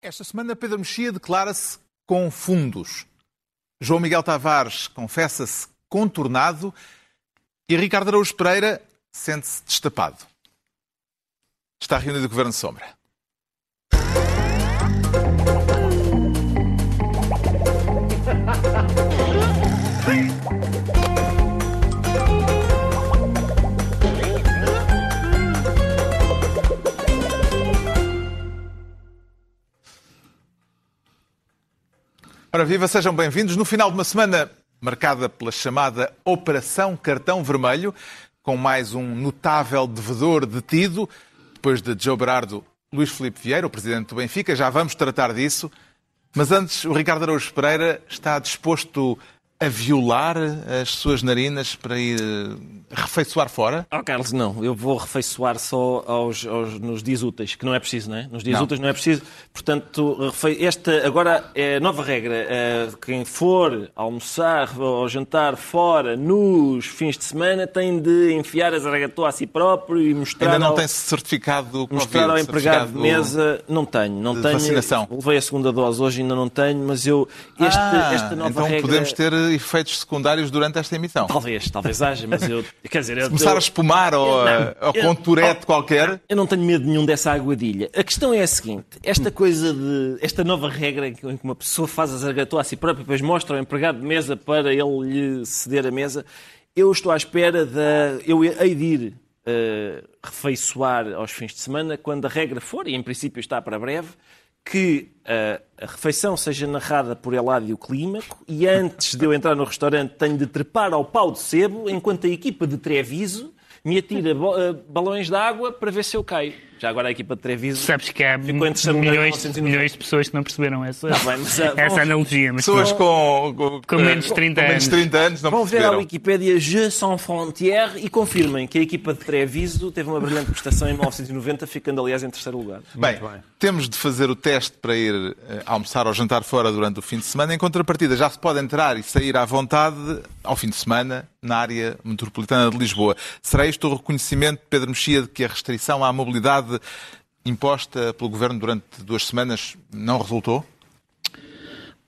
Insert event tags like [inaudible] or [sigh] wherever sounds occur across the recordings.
Esta semana, Pedro Mexia declara-se com fundos. João Miguel Tavares confessa-se contornado e Ricardo Araújo Pereira sente-se destapado. Está reunido o Governo de Sombra. Ora, viva, sejam bem-vindos. No final de uma semana marcada pela chamada Operação Cartão Vermelho, com mais um notável devedor detido, depois de Joe Berardo, Luís Filipe Vieira, o presidente do Benfica, já vamos tratar disso. Mas antes, o Ricardo Araújo Pereira está disposto a violar as suas narinas para ir refeiçoar fora? Oh, Carlos, não. Eu vou refeiçoar só aos, aos, nos dias úteis, que não é preciso, não é? Nos dias não. úteis não é preciso. Portanto, esta agora é nova regra. É, quem for almoçar ou jantar fora nos fins de semana tem de enfiar a zaragatua a si próprio e mostrar... Ainda não ao, tem certificado Mostrar ao empregado de mesa... Não tenho, não de tenho. Vacinação. Levei a segunda dose hoje, ainda não tenho, mas eu... Este, ah, esta nova então regra... podemos ter efeitos secundários durante esta emissão. Talvez, talvez haja, mas eu... Quer dizer, Se começar eu, a espumar ou, não, ou com turete eu, qualquer. Eu não tenho medo nenhum dessa aguadilha. A questão é a seguinte: esta coisa de. esta nova regra em que uma pessoa faz a zargatua a si própria e depois mostra ao empregado de mesa para ele lhe ceder a mesa, eu estou à espera da. Eu hei de ir uh, refeiçoar aos fins de semana quando a regra for, e em princípio está para breve, que uh, a refeição seja narrada por Eládio Clímaco e antes de eu entrar no restaurante tenho de trepar ao pau de sebo enquanto a equipa de Treviso me atira uh, balões de água para ver se eu caio. Já agora a equipa de Treviso. Sabes que há milhões, milhões de pessoas que não perceberam essa, tá bem, mas, essa vão, analogia. Mas pessoas com, com, com, menos de 30 com, anos. menos de 30 anos não vão ver perceberam. a Wikipédia Je Sans Frontières e confirmem que a equipa de Treviso teve uma brilhante prestação em 1990, ficando aliás em terceiro lugar. Bem, bem, temos de fazer o teste para ir uh, almoçar ou jantar fora durante o fim de semana. Em contrapartida, já se pode entrar e sair à vontade ao fim de semana na área metropolitana de Lisboa. Será isto o reconhecimento, Pedro Mexia, de que a restrição à mobilidade imposta pelo Governo durante duas semanas não resultou?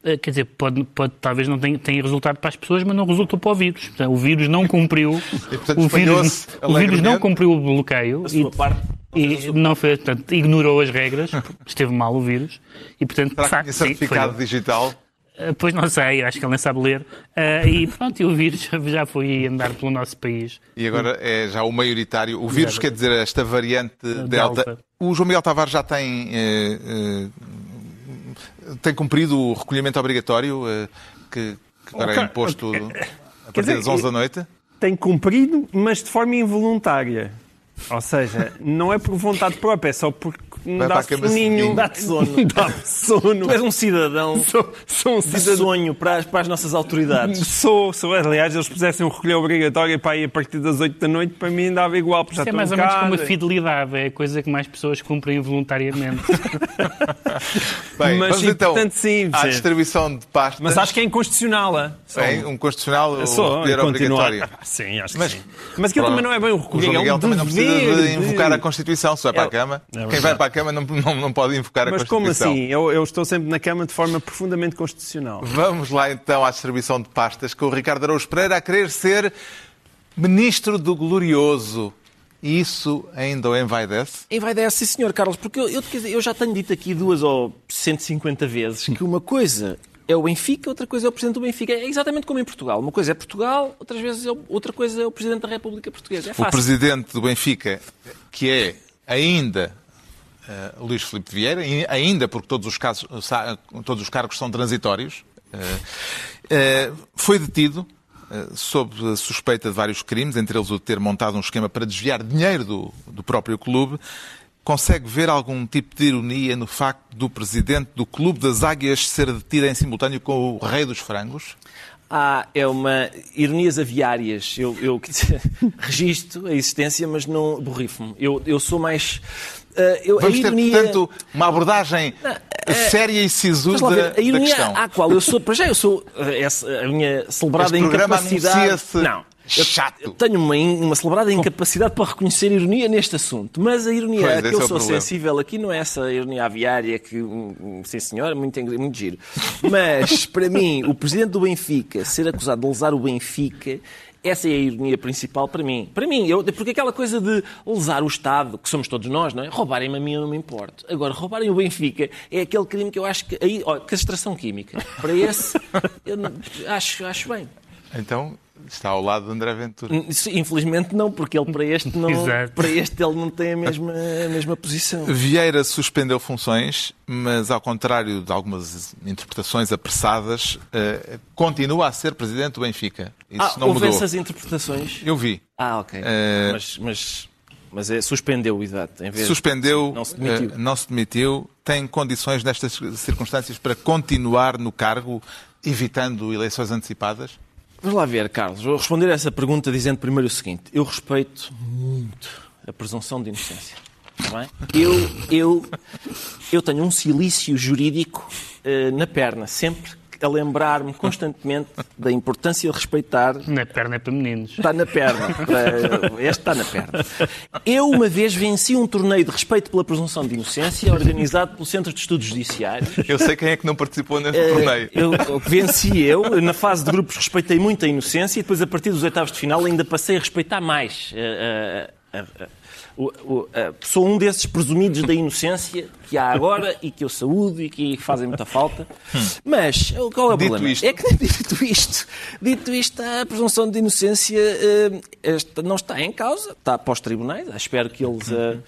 Quer dizer, pode, pode, talvez não tenha, tenha resultado para as pessoas, mas não resultou para o vírus. Portanto, o vírus não cumpriu. [laughs] e, portanto, o, vírus, o vírus não cumpriu o bloqueio. E, parte, e não fez, portanto, ignorou as regras, [laughs] esteve mal o vírus. E, portanto, Será de facto, que certificado sim, digital? Pois não sei, acho que ele nem sabe ler. Uh, e pronto, e o vírus [laughs] já foi andar pelo nosso país. E agora é já o maioritário. O vírus, quer dizer, esta variante Delta. Delta. O João Miguel Tavares já tem, eh, eh, tem cumprido o recolhimento obrigatório eh, que, que agora é imposto a partir das 11 da noite? Tem cumprido, mas de forma involuntária. Ou seja, não é por vontade própria, é só porque Vai dá soninho. Dá-te sono. [laughs] Dá-te sono. Tu és um cidadão [laughs] Sou, sou um de cidadão. sonho para as, para as nossas autoridades. Sou, sou. Aliás, eles pusessem um recolher obrigatório para ir a partir das 8 da noite, para mim dava igual, Isso é estou mais ou menos como a fidelidade, é a coisa que mais pessoas cumprem voluntariamente. [laughs] Bem, Mas, vamos então portanto, sim, à distribuição de pastas. Mas acho que é inconstitucional. ah. É um constitucional o recolher obrigatório. Ah, Sim, acho que Mas- sim. Mas aquilo também não é bem o O recolher, é um dever de invocar a Constituição, se vai para a É- cama. é Quem vai para a cama não, não, não pode invocar a Mas como Constituição. assim? Eu, eu estou sempre na cama de forma profundamente constitucional. Vamos lá então à distribuição de pastas com o Ricardo Araújo Pereira a querer ser ministro do glorioso. E isso ainda o envaidece? Envaidece, sim, senhor Carlos, porque eu, eu, eu já tenho dito aqui duas ou 150 vezes que uma coisa é o Benfica, outra coisa é o Presidente do Benfica. É exatamente como em Portugal. Uma coisa é Portugal, outras vezes é o- outra coisa é o Presidente da República Portuguesa. É O fácil. presidente do Benfica, que é ainda eh, Luís Filipe Vieira, e ainda porque todos os, casos, todos os cargos são transitórios, eh, eh, foi detido sob a suspeita de vários crimes, entre eles o de ter montado um esquema para desviar dinheiro do, do próprio clube. Consegue ver algum tipo de ironia no facto do presidente do Clube das Águias ser detido em simultâneo com o rei dos frangos? Há é uma ironias aviárias. Eu, eu [laughs] registro a existência, mas não borrifo-me. Eu, eu sou mais. eh, eu, a Vamos ter, ironia- portanto, uma abordagem séria e Mas lá sisuda ver, a da ironia questão. à qual eu sou, para já eu sou eh, essa, a minha celebrada incapacidade. Não. Chato. Tenho uma, uma celebrada incapacidade para reconhecer ironia neste assunto, mas a ironia Pois, a que eu é sou problema. sensível aqui não é essa ironia aviária que, sim senhora, muito, muito giro. Mas, para mim, o presidente do Benfica ser acusado de lesar o Benfica, essa é a ironia principal para mim. Para mim, eu, porque aquela coisa de lesar o Estado, que somos todos nós, não é? Roubarem-me a mim eu não me importo. Agora, roubarem o Benfica é aquele crime que eu acho que... Aí, ó, castração química. Para esse, eu não- acho, acho bem. Então, está ao lado de André Ventura. Sim, Infelizmente não, porque ele para este não, [laughs] para este ele não tem a mesma, a mesma posição. Vieira suspendeu funções, mas ao contrário de algumas interpretações apressadas, eh, continua a ser presidente do Benfica. Isso ah, não houve mudou. essas interpretações? Eu vi. Ah, ok. Eh, Mas, mas, mas é, suspendeu, exato. Em vez Suspendeu, Não se demitiu. eh, não se demitiu, tem condições nestas circunstâncias para continuar no cargo, evitando eleições antecipadas? Vamos lá ver, Carlos. Vou responder a essa pergunta dizendo primeiro o seguinte. Eu respeito muito a presunção de inocência. Bem? Eu, eu, eu tenho um silício jurídico eh, na perna, sempre a lembrar-me constantemente da importância de respeitar Na perna é para meninos. Está na perna. Para- Este está na perna. Eu, uma vez, venci um torneio de respeito pela presunção de inocência organizado pelo Centro de Estudos Judiciários. Eu sei quem é que não participou nesse Eh, torneio. Eu, venci eu. Na fase de grupos respeitei muito a inocência e depois, a partir dos oitavos de final, ainda passei a respeitar mais. eh, eh, eh, eh, o- o- eh, sou um desses presumidos da inocência que há agora e que eu saúdo e que fazem muita falta. Mas o- qual é o Dito problema? isto. É que [laughs] dito isto, dito isto, a presunção de inocência eh, esta não está em causa, está para os tribunais. Espero que eles eh,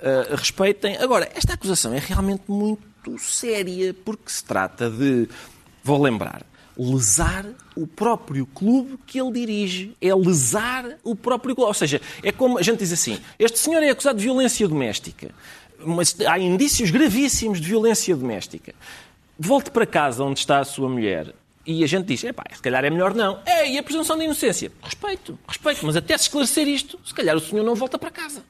eh, respeitem. Agora, esta acusação é realmente muito séria porque se trata de, vou lembrar, lesar o próprio clube que ele dirige. É lesar o próprio clube. Ou seja, é como a gente diz assim: este senhor é acusado de violência doméstica. Mas há indícios gravíssimos de violência doméstica. Volte para casa onde está a sua mulher. E a gente diz, epá, se calhar é melhor não. É, e a presunção de inocência? Respeito, respeito. Mas até se esclarecer isto, se calhar o senhor não volta para casa.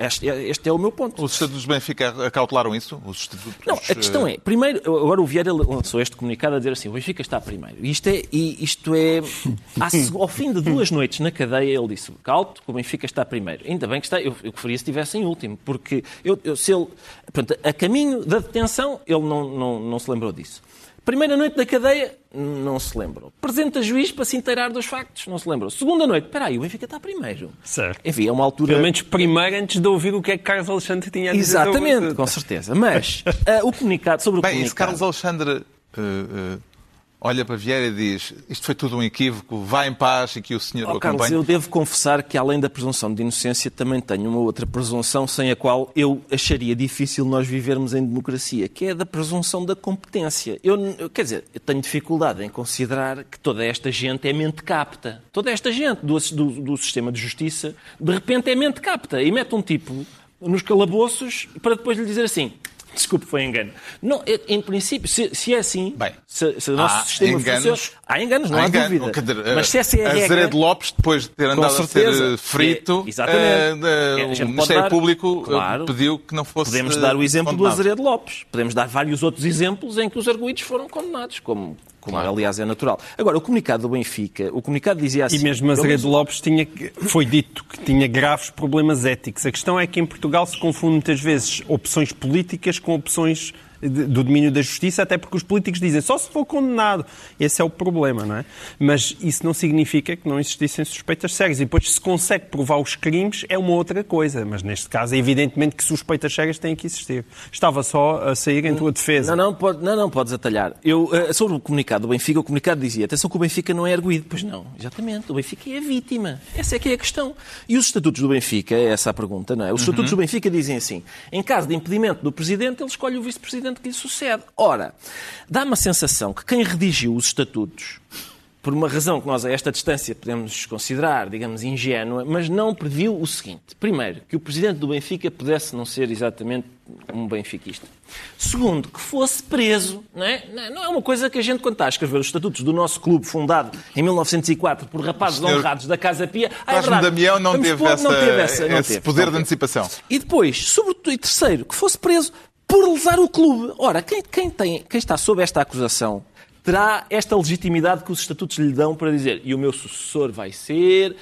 Este, é- este é o meu ponto. Os estatutos do Benfica acautelaram isso? Os estatutos, Não, a questão é, primeiro, agora o Vieira lançou este comunicado a dizer assim, o Benfica está primeiro. Isto é, e isto é [laughs] ao fim de duas noites na cadeia, ele disse, calto, que o Benfica está primeiro. Ainda bem que está, eu, eu preferia se estivesse em último, porque eu, eu- se ele, portanto, a caminho da detenção, ele não, não, não se lembrou disso. Primeira noite da cadeia, não se lembrou. Presente a juiz para se inteirar dos factos, não se lembrou. Segunda noite, espera aí, o Benfica está primeiro. Certo. Enfim, é uma altura... Pelo menos primeiro antes de ouvir o que é que Carlos Alexandre tinha a dizer. Exatamente, com certeza. Mas ah, [laughs] o comunicado sobre o Bem, comunicado... se Carlos Alexandre eh, eh, olha para Vieira e diz isto foi tudo um equívoco, vá em paz e que o senhor Oh, o Carlos, acompanhe. eu devo confessar que além da presunção de inocência também tenho uma outra presunção sem a qual eu acharia difícil nós vivermos em democracia, que é a da presunção da competência. Eu- quer dizer, eu tenho dificuldade em considerar que toda esta gente é mente capta. Toda esta gente do, do, do sistema de justiça, de repente é mente capta e mete um tipo nos calabouços para depois lhe dizer assim. Desculpe, foi engano. Não, em princípio, se, se é assim, Bem, se, se o nosso há sistema enganos- funciona, há enganos, não há, engano. dúvida. Dizer, Mas se essa é a regra, Azeredo Lopes, depois de ter andado a certeza. ser eh, frito, É, a gente o Ministério dar- Público eh, Claro. pediu que não fosse Podemos dar o exemplo do condenado. Azeredo Lopes. Podemos dar vários outros exemplos em que os arguídos foram condenados, como, como aliás é natural. Agora, o comunicado do Benfica, o comunicado dizia assim... E mesmo Azeredo Lopes tinha, foi dito que tinha graves problemas éticos. A questão é que em Portugal se confunde muitas vezes opções políticas com opções do domínio da justiça, até porque os políticos dizem só se for condenado. Esse é o problema, não é? Mas isso não significa que não existissem suspeitas sérias. E depois, se consegue provar os crimes, é uma outra coisa. Mas neste caso, é evidentemente que suspeitas sérias têm que existir. Estava só a sair em tua defesa. Não, não, pode, não, não, podes atalhar. Eu, eh, sobre o comunicado do Benfica, o comunicado dizia, atenção que o Benfica não é arguído. Pois não, exatamente, o Benfica é a vítima. Essa é que é a questão. E os estatutos do Benfica, é essa a pergunta, não é? Os estatutos do Benfica dizem assim, em caso de impedimento do Presidente, ele escolhe o Vice-Presidente que lhe sucede. Ora, dá-me a sensação que quem redigiu os estatutos, por uma razão que nós a esta distância podemos considerar, digamos, ingênua, mas não previu o seguinte. Primeiro, que o Presidente do Benfica pudesse não ser exatamente um benfiquista. Segundo, que fosse preso. Não é, não é uma coisa que a gente, quando está a escrever os estatutos do nosso clube, fundado em 1904 por rapazes Senhor honrados da Casa Pia... Ah, é verdade, Damião não teve, pôr- essa, não teve essa- não esse teve, poder não de teve. antecipação. E depois, sobretudo, e terceiro, que fosse preso por lesar o clube. Ora, quem, quem tem, quem está sob esta acusação terá esta legitimidade que os estatutos lhe dão para dizer e o meu sucessor vai ser...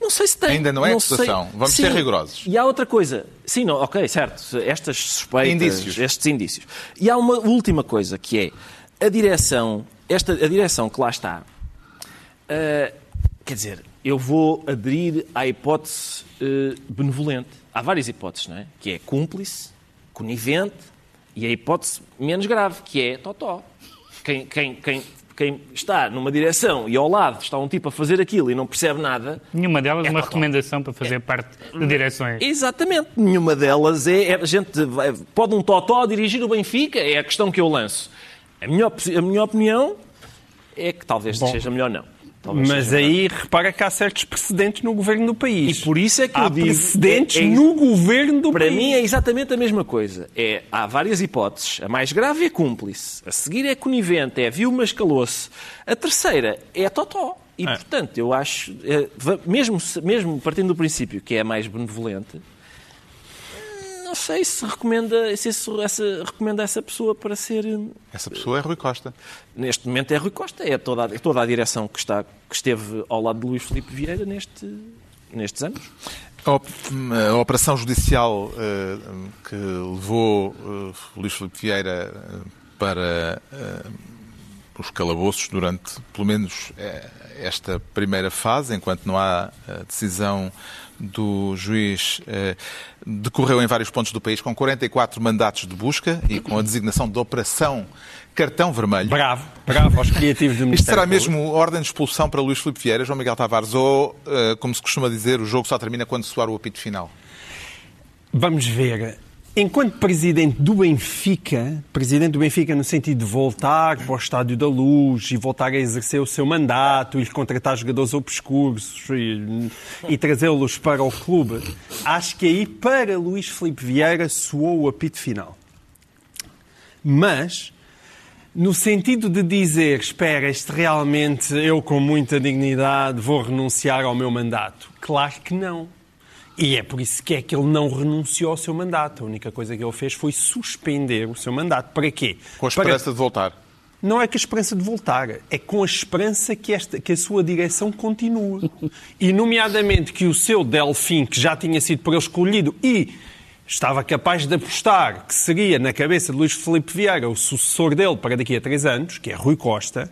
Não sei se tem. Ainda não é sei. acusação. Vamos Sim. ser rigorosos. E há outra coisa. Sim, não, ok, certo. Estas suspeitas, Indícios. estes indícios. E há uma última coisa que é a direção, esta, a direção que lá está. ah, quer dizer, eu vou aderir à hipótese eh, benevolente. Há várias hipóteses, não é? Que é cúmplice, conivente e a hipótese menos grave, que é totó. Quem, quem, quem, quem está numa direção e ao lado está um tipo a fazer aquilo e não percebe nada, Nenhuma delas É uma total. recomendação para fazer parte de direções. Exatamente. Nenhuma delas é. é- a gente pode um totó dirigir o Benfica? É a questão que eu lanço. A minha, a minha opinião é que talvez seja melhor não. Talvez Mas aí repara que há certos precedentes no governo do país. E por isso é que há eu digo. precedentes é- é- no governo do Para país. mim é exatamente a mesma coisa. É, há várias hipóteses. A mais grave é cúmplice. A seguir é conivente, é viu, mas calou-se. A terceira é totó. E, portanto, eu acho, é, va- mesmo, mesmo partindo do princípio que é a mais benevolente, não sei se recomenda, se isso- essa, recomenda essa pessoa para ser. hum, Essa pessoa é Rui Costa. Neste momento é Rui Costa, é toda, a- é toda a direção que, está, que esteve ao lado de Luís Filipe Vieira neste, nestes anos. A op- a operação judicial eh, que levou eh, Luís Filipe Vieira eh, para eh, os calabouços durante, pelo menos, eh, esta primeira fase, enquanto não há eh, decisão do juiz, eh, decorreu em vários pontos do país com 44 mandatos de busca e com a designação de Operação Cartão Vermelho. Bravo, bravo aos criativos do Isto Ministério será Público. mesmo ordem de expulsão para Luís Filipe Vieira, João Miguel Tavares, ou, eh, como se costuma dizer, o jogo só termina quando soar o apito final? Vamos ver. Enquanto presidente do Benfica, presidente do Benfica no sentido de voltar para o Estádio da Luz e voltar a exercer o seu mandato e contratar jogadores obscuros e, e trazê-los para o clube, acho que aí para Luís Filipe Vieira soou o apito final. Mas, no sentido de dizer, espera, este realmente eu com muita dignidade vou renunciar ao meu mandato. Claro que não. E é por isso que é que ele não renunciou ao seu mandato. A única coisa que ele fez foi suspender o seu mandato. Para quê? Com a Para- esperança de voltar. não é com a esperança de voltar, é com a esperança que, esta, que a sua direção continue. [laughs] E, nomeadamente, que o seu Delfim, que já tinha sido por ele escolhido e estava capaz de apostar que seria, na cabeça de Luís Filipe Vieira, o sucessor dele para daqui a três anos, que é Rui Costa,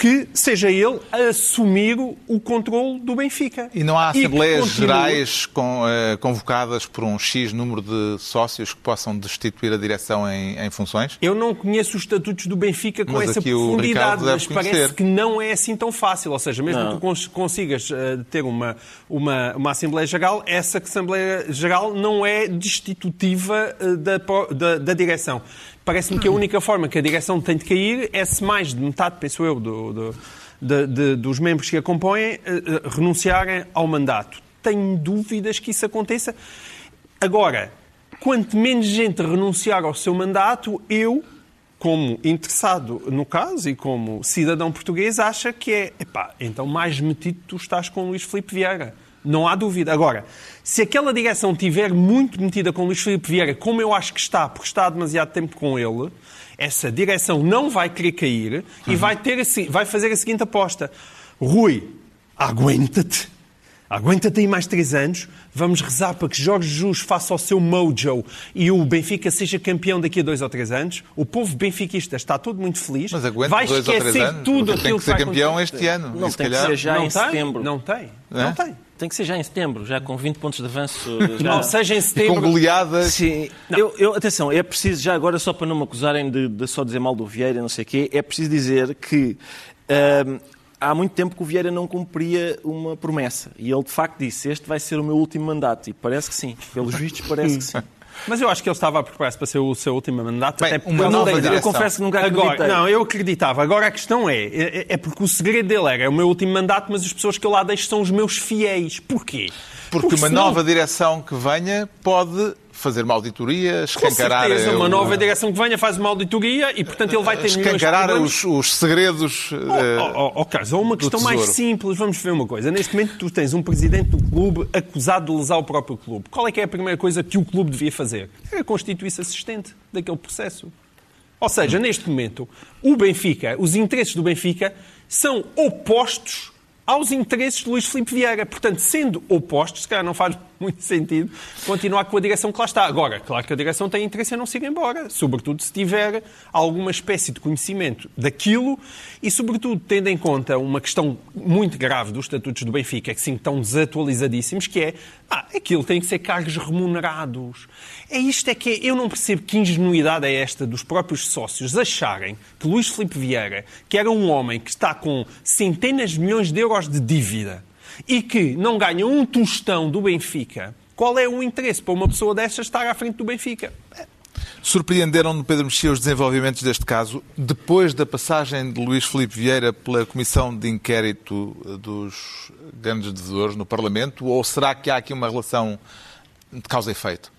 que seja ele a assumir o, controle do Benfica. E não há assembleias continue- gerais com, eh, convocadas por um X número de sócios que possam destituir a direção em, em funções? Eu não conheço os estatutos do Benfica com Mas essa profundidade, mas parece conhecer. que não é assim tão fácil. Ou seja, mesmo Não. que tu cons- consigas eh, ter uma, uma, uma Assembleia Geral, essa Assembleia Geral não é destitutiva eh, da, da, da direção. Parece-me que a única forma que a direção tem de cair é se mais de metade, penso eu, do, do- de- de- dos membros que a compõem eh, eh, renunciarem ao mandato. Tenho dúvidas que isso aconteça. Agora, quanto menos gente renunciar ao seu mandato, eu, como interessado no caso e como cidadão português, acha que é, epá, então mais metido tu estás com Luís Filipe Vieira. Não há dúvida. Agora, se aquela direção tiver muito metida com Luís Filipe Vieira, como eu acho que está, porque está há demasiado tempo com ele, essa direção não vai querer cair e vai, ter a se- vai fazer a seguinte aposta. Rui, aguenta-te. Aguenta-te aí mais três anos, vamos rezar para que Jorge Jesus faça o seu mojo e o Benfica seja campeão daqui a dois ou três anos. O povo benfiquista está todo muito feliz. Mas aguenta vai dois ou três esquecer anos. tudo porque tem aquilo que ser vai campeão acontecer. este ano. Não, se tem que calhar... ser já não em tem, setembro. Não tem, É? não tem. Tem que ser já em setembro, já com 20 pontos de avanço. [laughs] Já... Não seja em E com setembro. goleadas. Sim, eu, eu- atenção, é preciso, já agora, só para não me acusarem de, de só dizer mal do Vieira, não sei o quê, é preciso dizer que ahm, há muito tempo que o Vieira não cumpria uma promessa. E ele, de facto, disse: Este vai ser o meu último mandato. E parece que sim. Pelos vistos, parece que sim. [laughs] Mas eu acho que ele estava a preparar-se para ser o seu último mandato. Bem, até porque nova tem- Eu direção. confesso que nunca acreditei. Agora, não, eu acreditava. Agora a questão é, é, é porque o segredo dele era é o meu último mandato, mas as pessoas que eu lá deixo são os meus fiéis. Porquê? Porque uma senão- nova direção que venha pode fazer uma auditoria, Com escancarar... certeza, uma o- nova direção que venha faz uma auditoria e, portanto, ele vai ter Escancarar os, os segredos... eh, Oh, oh, oh, Carlos, ou uma questão mais simples, vamos ver uma coisa. Neste momento tu tens um presidente do clube acusado de lesar o próprio clube. Qual é que é a primeira coisa que o clube devia fazer? Era constituir-se assistente daquele processo. Ou seja, neste momento, o Benfica, os interesses do Benfica são opostos aos interesses de Luís Filipe Vieira. Portanto, sendo opostos, se calhar não faz muito sentido continuar com a direção que lá está. Agora, claro que a direção tem interesse em não se ir embora, sobretudo se tiver alguma espécie de conhecimento daquilo e, sobretudo, tendo em conta uma questão muito grave dos estatutos do Benfica, que sim estão desatualizadíssimos, que é, ah, aquilo tem que ser cargos remunerados. É isto é que é, eu não percebo que ingenuidade é esta dos próprios sócios acharem que Luís Filipe Vieira, que era um homem que está com centenas de milhões de euros de dívida, e que não ganha um tostão do Benfica, qual é o interesse para uma pessoa dessas estar à frente do Benfica? Surpreenderam no Pedro Mexia os desenvolvimentos deste caso depois da passagem de Luís Filipe Vieira pela Comissão de Inquérito dos Grandes Devedores no Parlamento? Ou será que há aqui uma relação de causa e efeito?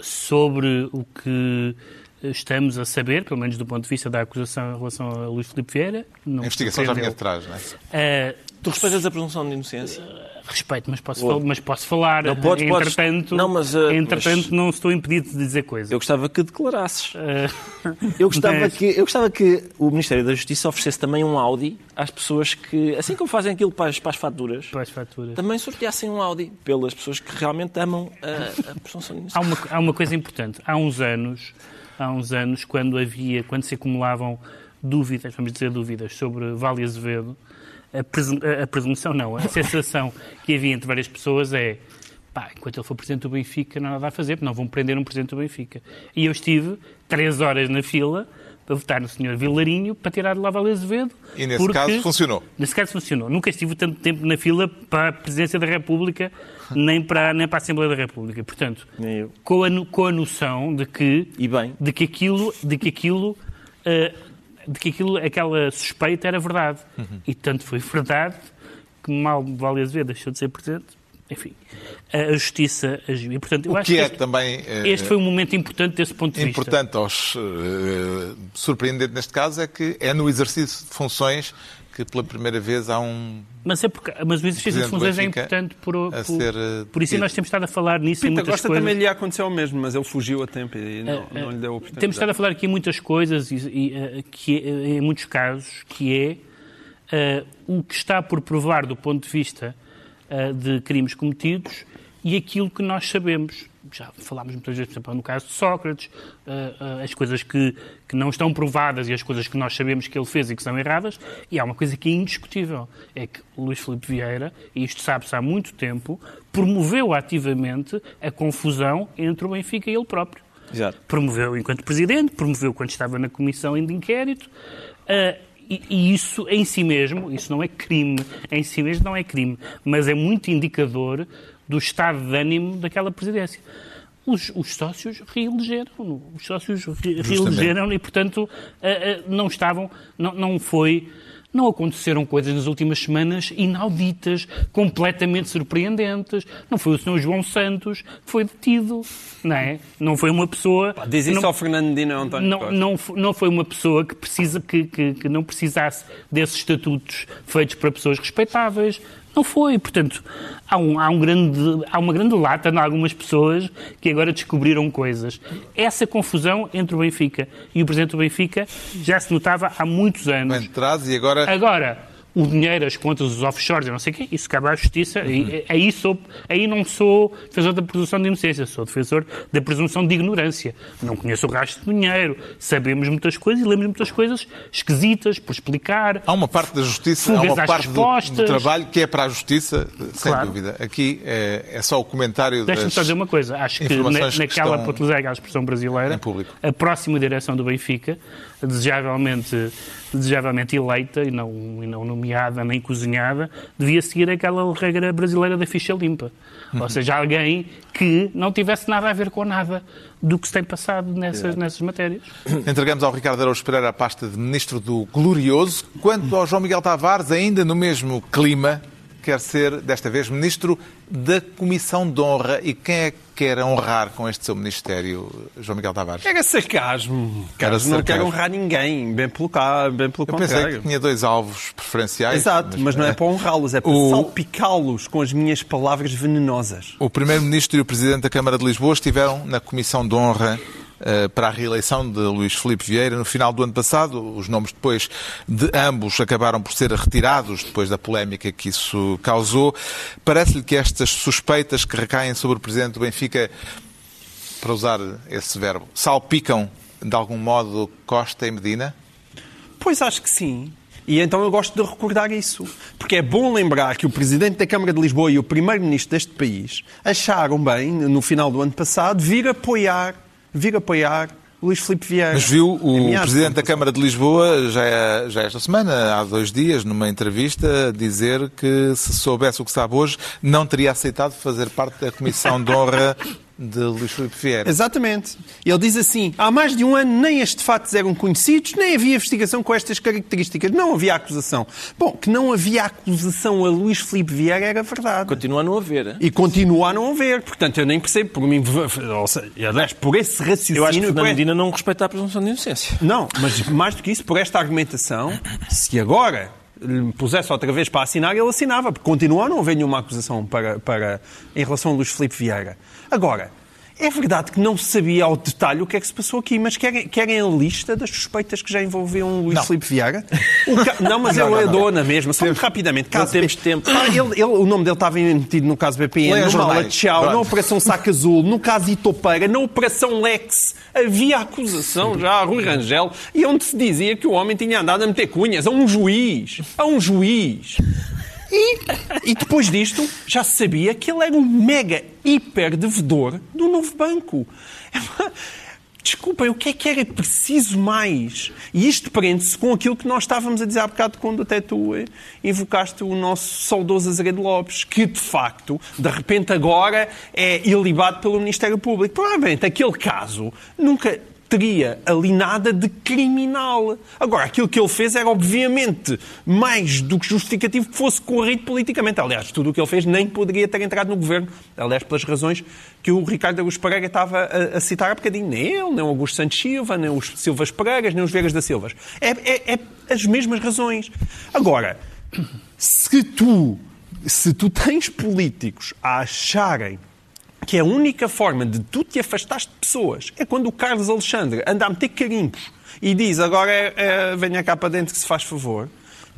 Sobre o que estamos a saber, pelo menos do ponto de vista da acusação em relação a Luís Filipe Vieira. Não a investigação já vinha de trás, não é? Uh, tu respeitas a presunção de inocência? Respeito, mas posso, falar, mas posso falar. Não, entretanto, podes... Não, mas, uh, entretanto mas... não estou impedido de dizer coisas. Eu gostava que declarasses. Uh, [laughs] eu, gostava mas... que, eu gostava que o Ministério da Justiça oferecesse também um Audi às pessoas que, assim como fazem aquilo para as, para as faturas, para as faturas, também sorteassem um Audi pelas pessoas que realmente amam a, a presunção de inocência. Há uma, há uma coisa importante. Há uns anos há uns anos, quando havia, quando se acumulavam dúvidas, vamos dizer dúvidas, sobre Vale Azevedo, a, presum, a presunção não, a [laughs] sensação que havia entre várias pessoas é pá, enquanto ele for Presidente do Benfica não há nada a fazer, porque não vão prender um Presidente do Benfica. E eu estive três horas na fila para votar no Sr. Vilarinho para tirar de lá Vale Azevedo. E nesse porque, caso funcionou? Nesse caso funcionou. Nunca estive tanto tempo na fila para a Presidência da República, [laughs] nem para, nem para a Assembleia da República. Portanto, com a, com a noção de que, e bem. de que aquilo, de que aquilo, uh, de que aquilo, aquela suspeita era verdade. Uhum. E tanto foi verdade que mal Vale Azevedo deixou de ser Presidente enfim, a justiça agiu. E, portanto, eu o acho que é este, também... Este foi um momento importante desse ponto de importante vista. Importante, aos, uh, surpreendente neste caso, é que é no exercício de funções que pela primeira vez há um. Mas, é porque, mas o exercício de funções é importante por, por, ser, uh, por isso nós temos estado a falar nisso Pinta em muitas Costa coisas. também lhe aconteceu o mesmo, mas ele fugiu a tempo e não, uh, não lhe deu a oportunidade. Temos estado a falar aqui em muitas coisas, e, e, que, em muitos casos, que é o que está por provar do ponto de vista de crimes cometidos e aquilo que nós sabemos. Já falámos muitas vezes, por exemplo, no caso de Sócrates, uh, uh, as coisas que, que não estão provadas e as coisas que nós sabemos que ele fez e que são erradas. E há uma coisa que é indiscutível: é que Luís Filipe Vieira, e isto sabe-se há muito tempo, promoveu ativamente a confusão entre o Benfica e ele próprio. Exato. Promoveu enquanto presidente, promoveu quando estava na comissão de inquérito. Uh, e, e, isso em si mesmo, isso não é crime, em si mesmo não é crime, mas é muito indicador do estado de ânimo daquela presidência. Os, os sócios reelegeram, os sócios reelegeram e, portanto, não estavam, não, não foi não aconteceram coisas nas últimas semanas inauditas, completamente surpreendentes. Não foi o Sr. João Santos que foi detido, não é? Não foi uma pessoa... Pá, diz isso não, ao Fernandino António não, não, não foi uma pessoa que, precisa, que, que, que não precisasse desses estatutos feitos para pessoas respeitáveis. Não foi. Portanto, há, um, há, um grande, há uma grande lata em algumas pessoas que agora descobriram coisas. Essa confusão entre o Benfica e o Presidente do Benfica já se notava há muitos anos. Atrás e agora... Agora, o dinheiro, as contas, os offshores, não sei o quê, isso cabe à justiça. Uhum. E, aí, sou, aí não sou defensor da presunção de inocência, sou defensor da presunção de ignorância. Não conheço o rastro de dinheiro, sabemos muitas coisas e lemos muitas coisas esquisitas por explicar. Há uma parte da justiça, há uma parte do, do, trabalho que é para a justiça, sem claro. dúvida. Aqui é, é, só o comentário Deixa-me só dizer uma coisa, acho que na, naquela, para utilizar a expressão brasileira, a próxima direção do Benfica, desejavelmente desejavelmente eleita e não, e não nomeada nem cozinhada, devia seguir aquela regra brasileira da ficha limpa. Uhum. Ou seja, alguém que não tivesse nada a ver com nada do que se tem passado nessas, nessas matérias. Entregamos ao Ricardo Araújo Pereira a pasta de Ministro do Glorioso. Quanto ao João Miguel Tavares, ainda no mesmo clima, quer ser, desta vez, Ministro da Comissão de Honra. E quem é quer honrar com este seu Ministério, João Miguel Tavares? Era sarcasmo. Cara, não quer honrar ninguém, bem pelo, cá, bem pelo Eu contrário. pensei que tinha dois alvos preferenciais. Exato, mas, mas não é para honrá-los, é para o... salpicá-los com as minhas palavras venenosas. O Primeiro-Ministro e o Presidente da Câmara de Lisboa estiveram na Comissão de Honra para a reeleição de Luís Filipe Vieira no final do ano passado. Os nomes depois de ambos acabaram por ser retirados depois da polémica que isso causou. Parece-lhe que estas suspeitas que recaem sobre o presidente do Benfica, para usar esse verbo, salpicam de algum modo Costa e Medina? Pois acho que sim. E então eu gosto de recordar isso. Porque é bom lembrar que o Presidente da Câmara de Lisboa e o Primeiro-Ministro deste país acharam bem, no final do ano passado, vir apoiar, vir apoiar Luís Filipe Vieira. Mas viu o Presidente da Câmara de Lisboa, já, é, já esta semana, há dois dias, numa entrevista, dizer que se soubesse o que sabe hoje, não teria aceitado fazer parte da Comissão de Honra de Luís Filipe Vieira. Exatamente. Ele diz assim: há mais de um ano nem estes fatos eram conhecidos, nem havia investigação com estas características. Não havia acusação. Bom, que não havia acusação a Luís Filipe Vieira era verdade. Continua a não haver. E continua a não haver. Portanto, eu nem percebo. Por mim, ou seja, aliás, por esse raciocínio. Eu acho que Fernando Medina não respeita a presunção de inocência. Não, mas mais do que isso, por esta argumentação, se agora lhe pusesse outra vez para assinar, ele assinava, porque continua a não haver nenhuma acusação para, para, em relação a Luís Filipe Vieira. Agora, é verdade que não se sabia ao detalhe o que é que se passou aqui, mas querem, querem a lista das suspeitas que já envolviam Luís não. Filipe Vieira? [laughs] Ca... Não, mas não, ele é dona mesmo. Só muito rapidamente. Caso temos tempo. Ah, ele, ele, o nome dele estava metido no caso BPN, no Mala Tchau, na Operação Saca Azul, no caso Itopeira, na Operação Lex. Havia acusação já a Rui Rangel e onde se dizia que o homem tinha andado a meter cunhas a um juiz. A um juiz. E, e depois disto, já se sabia que ele era um mega hiper devedor do novo banco. Desculpem, o que é que era preciso mais? E isto prende-se com aquilo que nós estávamos a dizer há bocado quando até tu eh, invocaste o nosso saudoso Azeredo Lopes, que de facto, de repente agora é ilibado pelo Ministério Público. Provavelmente aquele caso nunca teria ali nada de criminal. Agora, aquilo que ele fez era, obviamente, mais do que justificativo que fosse corrido politicamente. Aliás, tudo o que ele fez nem poderia ter entrado no governo. Aliás, pelas razões que o Ricardo Augusto Pereira estava a, a citar há bocadinho. Nem ele, nem o Augusto Santos Silva, nem os Silvas Pereiras, nem os Vegas da Silvas. É, é, é as mesmas razões. Agora, se tu, se tu tens políticos a acharem que a única forma de tu te afastares de pessoas é quando o Carlos Alexandre anda a meter carimbos e diz agora é, é, venha cá para dentro que se faz favor.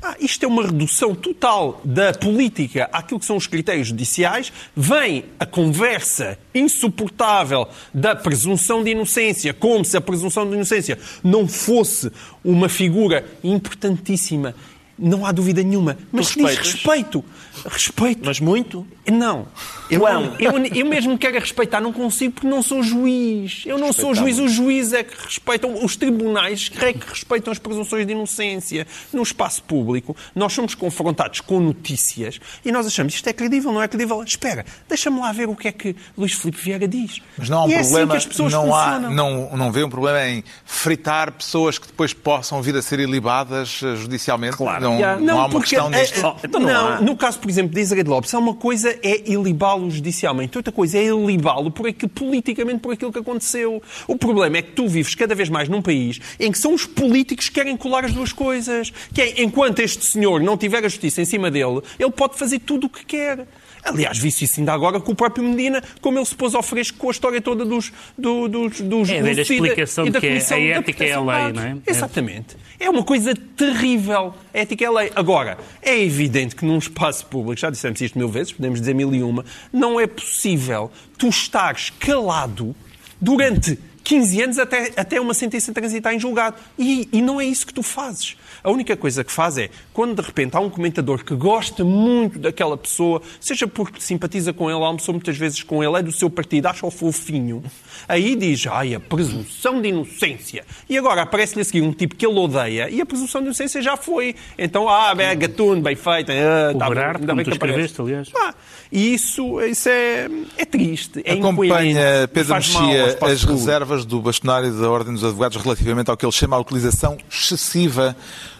Ah, isto é uma redução total da política àquilo que são os critérios judiciais. Vem a conversa insuportável da presunção de inocência, como se a presunção de inocência não fosse uma figura importantíssima não há dúvida nenhuma. Mas diz respeito. Respeito. Mas muito? Não. Eu, eu, eu mesmo quero respeitar, não consigo porque não sou juiz. Eu não sou juiz. Os juízes é que respeitam, os tribunais é que respeitam as presunções de inocência. No espaço público, nós somos confrontados com notícias e nós achamos isto é credível, não é credível. Espera, deixa-me lá ver o que é que Luís Filipe Vieira diz. Mas não há um e problema, é assim não, há, não, não vê um problema em fritar pessoas que depois possam vir a ser ilibadas eh, judicialmente? Claro. Não, não, não há uma questão é, disto? É, então não, não no caso, por exemplo, de Israel Lopes, uma coisa é ilibá-lo judicialmente, outra coisa é ilibá-lo por aquilo, politicamente por aquilo que aconteceu. O problema é que tu vives cada vez mais num país em que são os políticos que querem colar as duas coisas. Que é, enquanto este senhor não tiver a justiça em cima dele, ele pode fazer tudo o que quer. Aliás, vi-se isso ainda agora com o próprio Medina, como ele se pôs ao fresco com a história toda dos... Do, dos, dos é a velha explicação de que é, a ética é a lei, não é? Exatamente. É uma coisa terrível. A ética é a lei. Agora, é evidente que num espaço público, já dissemos isto mil vezes, podemos dizer mil e uma, não é possível tu estares calado durante 15 anos até, até uma sentença transitar em julgado. E, e não é isso que tu fazes. A única coisa que faz é, quando de repente há um comentador que gosta muito daquela pessoa, seja porque simpatiza com ele, almoçou muitas vezes com ele, é do seu partido, acha-o fofinho, aí diz, ai, a presunção de inocência. E agora aparece-lhe a seguir um tipo que ele odeia e a presunção de inocência já foi. Então, ah, bem, gatuno, bem feito. Ah, o tá Berardo, ainda bem que aparece. aliás. Ah, e isso, isso é, é triste, é Acompanha Pedro Mexia as reservas do bastonário da Ordem dos Advogados relativamente ao que ele chama a utilização excessiva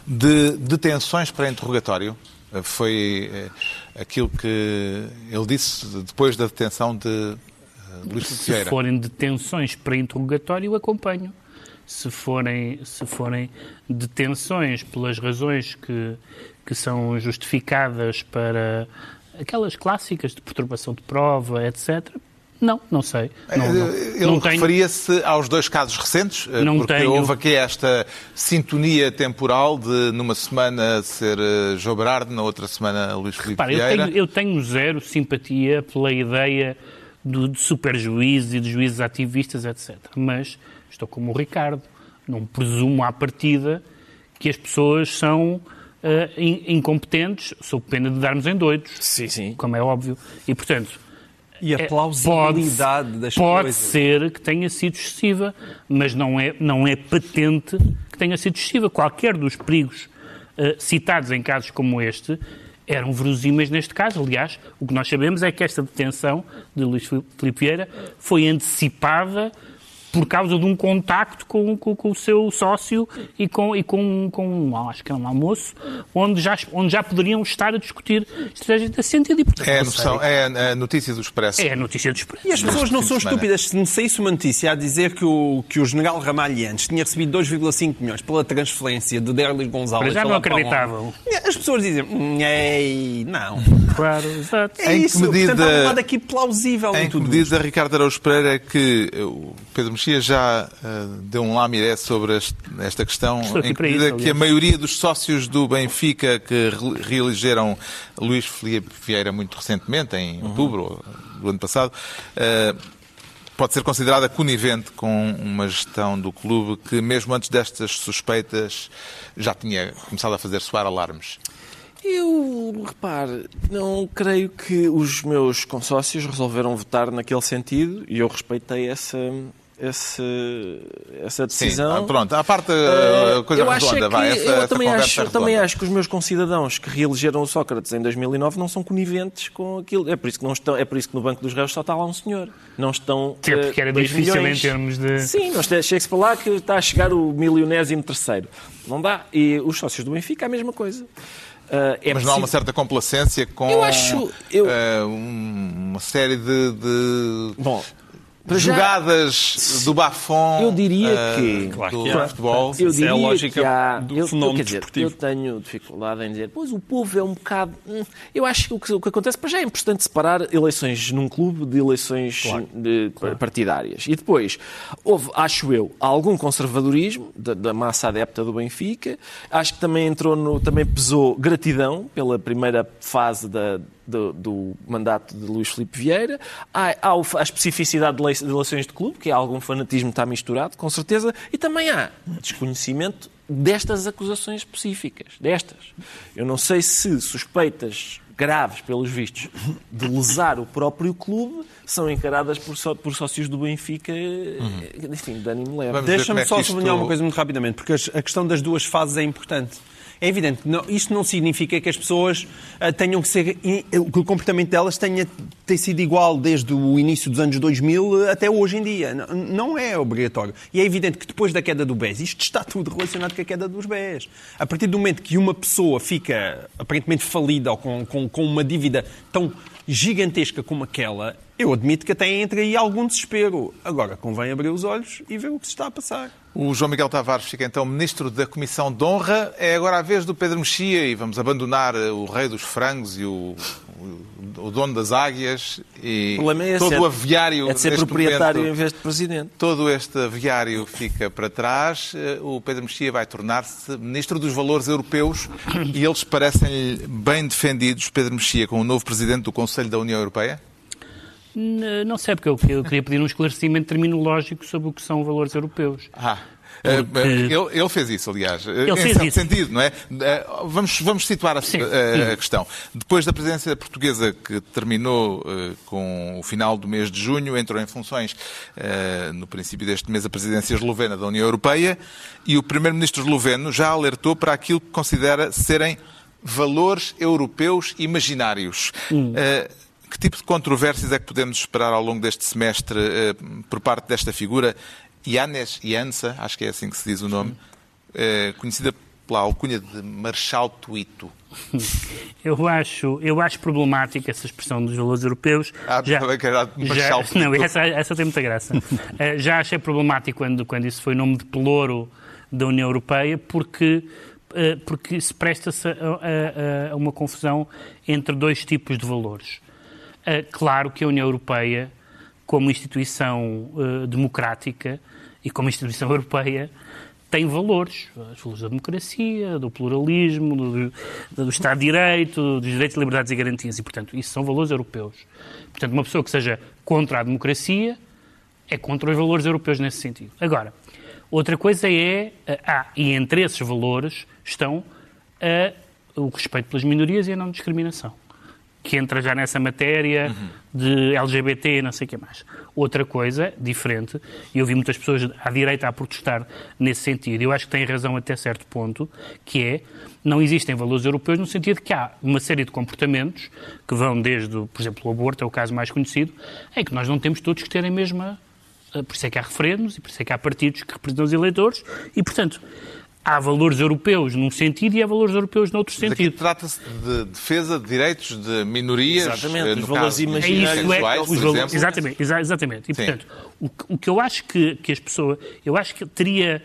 de detenções para interrogatório. Eh, foi eh, aquilo que ele disse depois da detenção de eh, Luís Se forem detenções para interrogatório, acompanho. Se forem, se forem detenções pelas razões que, que são justificadas para aquelas clássicas de perturbação de prova, etc., Não, não sei. Não, não, Ele não tenho... referia-se aos dois casos recentes, eh, Não porque tenho. houve aqui esta sintonia temporal de numa semana ser eh, João Berardo, na outra semana Luís Filipe Repara, eu Vieira. tenho, eu tenho zero simpatia pela ideia do, de superjuízes e de juízes ativistas, etc. Mas estou como o Ricardo. Não presumo à partida que as pessoas são eh, in- incompetentes, sob pena de darmos em doidos, Sim, sim. como é óbvio. E, portanto, E a é, plausibilidade pode, das pode coisas. ser que tenha sido excessiva, mas não é, não é patente que tenha sido excessiva. Qualquer dos perigos eh, citados em casos como este eram verosímeis neste caso. Aliás, o que nós sabemos é que esta detenção de Luís Filipe Vieira foi antecipada por causa de um contacto com, com- com o seu sócio e com, e com, com um, acho que é um almoço, onde já, onde já poderiam estar a discutir estratégias de sentido. E, portanto, É a, noção, sei. é a notícia do Expresso. É a notícia do Expresso. E as pessoas não são estúpidas. Se me saísse uma notícia a dizer que o, que o general Ramalhianes tinha recebido 2,5 milhões pela transferência de Derlis Gonzalez... Para já não acreditavam. As pessoas dizem, "Hum, ei, não. Claro, exato. É Em que isso. medida- Portanto, há um lado aqui plausível em, Em que tudo medida, Ricardo Araújo Pereira, é que Pedro Mexia já eh, deu um lamiré sobre este- esta questão, em que isso, que a maioria dos sócios do Benfica que re- reelegeram Luís Filipe Vieira muito recentemente, em Uhum. outubro do ano passado, eh, pode ser considerada conivente com uma gestão do clube que, mesmo antes destas suspeitas, já tinha começado a fazer soar alarmes. Eu, repare, não creio que os meus consócios resolveram votar naquele sentido e eu respeitei essa, essa, essa Sim, decisão. ah, pronto, à parte Eh, a coisa eu acho é redonda, que, vai, essa, eu também, acho, eu também acho que os meus concidadãos que reelegeram o Sócrates em 2009 não são coniventes com aquilo. É por isso que, não estão, é por isso que no Banco dos Réus só está lá um senhor. Não estão. Até porque era eh, dois difícil milhões. em termos de- Sim, chega-se para lá que está a chegar o milionésimo terceiro. Não dá. E os sócios do Benfica, a mesma coisa. Ah, é Mas não há uma certa complacência com Eu acho- eu- eh, um- uma série de, de Bom, para já- jogadas do bafon Eu diria eh, que- Claro do que há. futebol. Eu Isso é a diria lógica que há... do eu, fenómeno quer dizer, desportivo. Eu tenho dificuldade em dizer, pois o povo é um bocado... hum, Eu acho que o que, o que acontece, para já é importante separar eleições num clube de eleições de- partidárias. E depois, houve, acho eu, algum conservadorismo da, da massa adepta do Benfica. Acho que também entrou no... Também pesou gratidão pela primeira fase da, do, do mandato de Luís Filipe Vieira. Há, há a especificidade de lei- de eleições de clube, que é algum fanatismo está misturado, com certeza. E também há desconhecimento destas acusações específicas. Destas. Eu não sei se suspeitas graves, pelos vistos, de lesar o próprio clube são encaradas por, só- por sócios do Benfica, enfim, de ânimo leve. Deixa-me é só que isto- sublinhar uma coisa muito rapidamente, porque a questão das duas fases é importante. É evidente, não- isto não significa que as pessoas ah, tenham que ser. que o comportamento delas tenha tem sido igual desde o início dos anos 2000 até hoje em dia. Não, não é obrigatório. E é evidente que depois da queda do BES, isto está [laughs] tudo relacionado com a queda dos BES. A partir do momento que uma pessoa fica aparentemente falida ou com, com, com uma dívida tão gigantesca como aquela, eu admito que até entra aí algum desespero. Agora, convém abrir os olhos e ver o que se está a passar. O João Miguel Tavares fica então ministro da Comissão de Honra. É agora a vez do Pedro Mexia e vamos abandonar eh, o rei dos frangos e o, o, o dono das águias e é todo é- o aviário É de ser proprietário momento. em vez de presidente. Todo este aviário fica para trás. Eh, O Pedro Mexia vai tornar-se ministro dos valores europeus e eles parecem-lhe bem defendidos, Pedro Mexia, como o novo presidente do Conselho da União Europeia? Não sei, porque eu, eu queria pedir um esclarecimento terminológico sobre o que são valores europeus. Ah. eh, Ele, ele fez isso, aliás. Ele em fez certo isso. sentido, não é? Eh, Vamos, vamos situar a, a- a questão. Depois da presidência portuguesa, que terminou eh, com o final do mês de junho, entrou em funções eh, no princípio deste mês a presidência eslovena da União Europeia e o primeiro-ministro esloveno já alertou para aquilo que considera serem valores europeus imaginários. Eh, que tipo de controvérsias é que podemos esperar ao longo deste semestre eh, por parte desta figura? Yanes Jansa, acho que é assim que se diz o nome, eh, conhecida pela alcunha de Marshal Tuito. [laughs] Eu acho, eu acho problemática essa expressão dos valores europeus. Ah, já, Marshal [laughs] não, essa, essa tem muita graça. [laughs] Eh, já achei problemático quando, quando isso foi nome de pelouro da União Europeia, porque, porque se presta-se a, a- a uma confusão entre dois tipos de valores. Eh, claro que a União Europeia como instituição uh, democrática e como instituição [laughs] europeia, tem valores, os valores da democracia, do pluralismo, do, do, Estado de Direito, dos direitos, liberdades e garantias. E, portanto, isso são valores europeus. Portanto, uma pessoa que seja contra a democracia é contra os valores europeus nesse sentido. Agora, outra coisa é, ah, e entre esses valores estão o respeito pelas minorias e a não discriminação que entra já nessa matéria uhum. de LGBT e não sei o que mais. Outra coisa, diferente, e eu vi muitas pessoas à direita a protestar nesse sentido, e eu acho que têm razão até certo ponto, que é, não existem valores europeus no sentido que há uma série de comportamentos que vão desde, por exemplo, o aborto, é o caso mais conhecido, em que nós não temos todos que terem a mesma... Eh, por isso é que há referendos, e por isso é que há partidos que representam os eleitores, e, portanto, há valores europeus num sentido e há valores europeus noutro sentido. Trata-se de defesa de direitos de minorias, exatamente, eh, os valores imaginários, é, é, os valores, exatamente, exatamente. E Sim. portanto, o, o, que eu acho que, que as pessoas, eu acho que ele teria,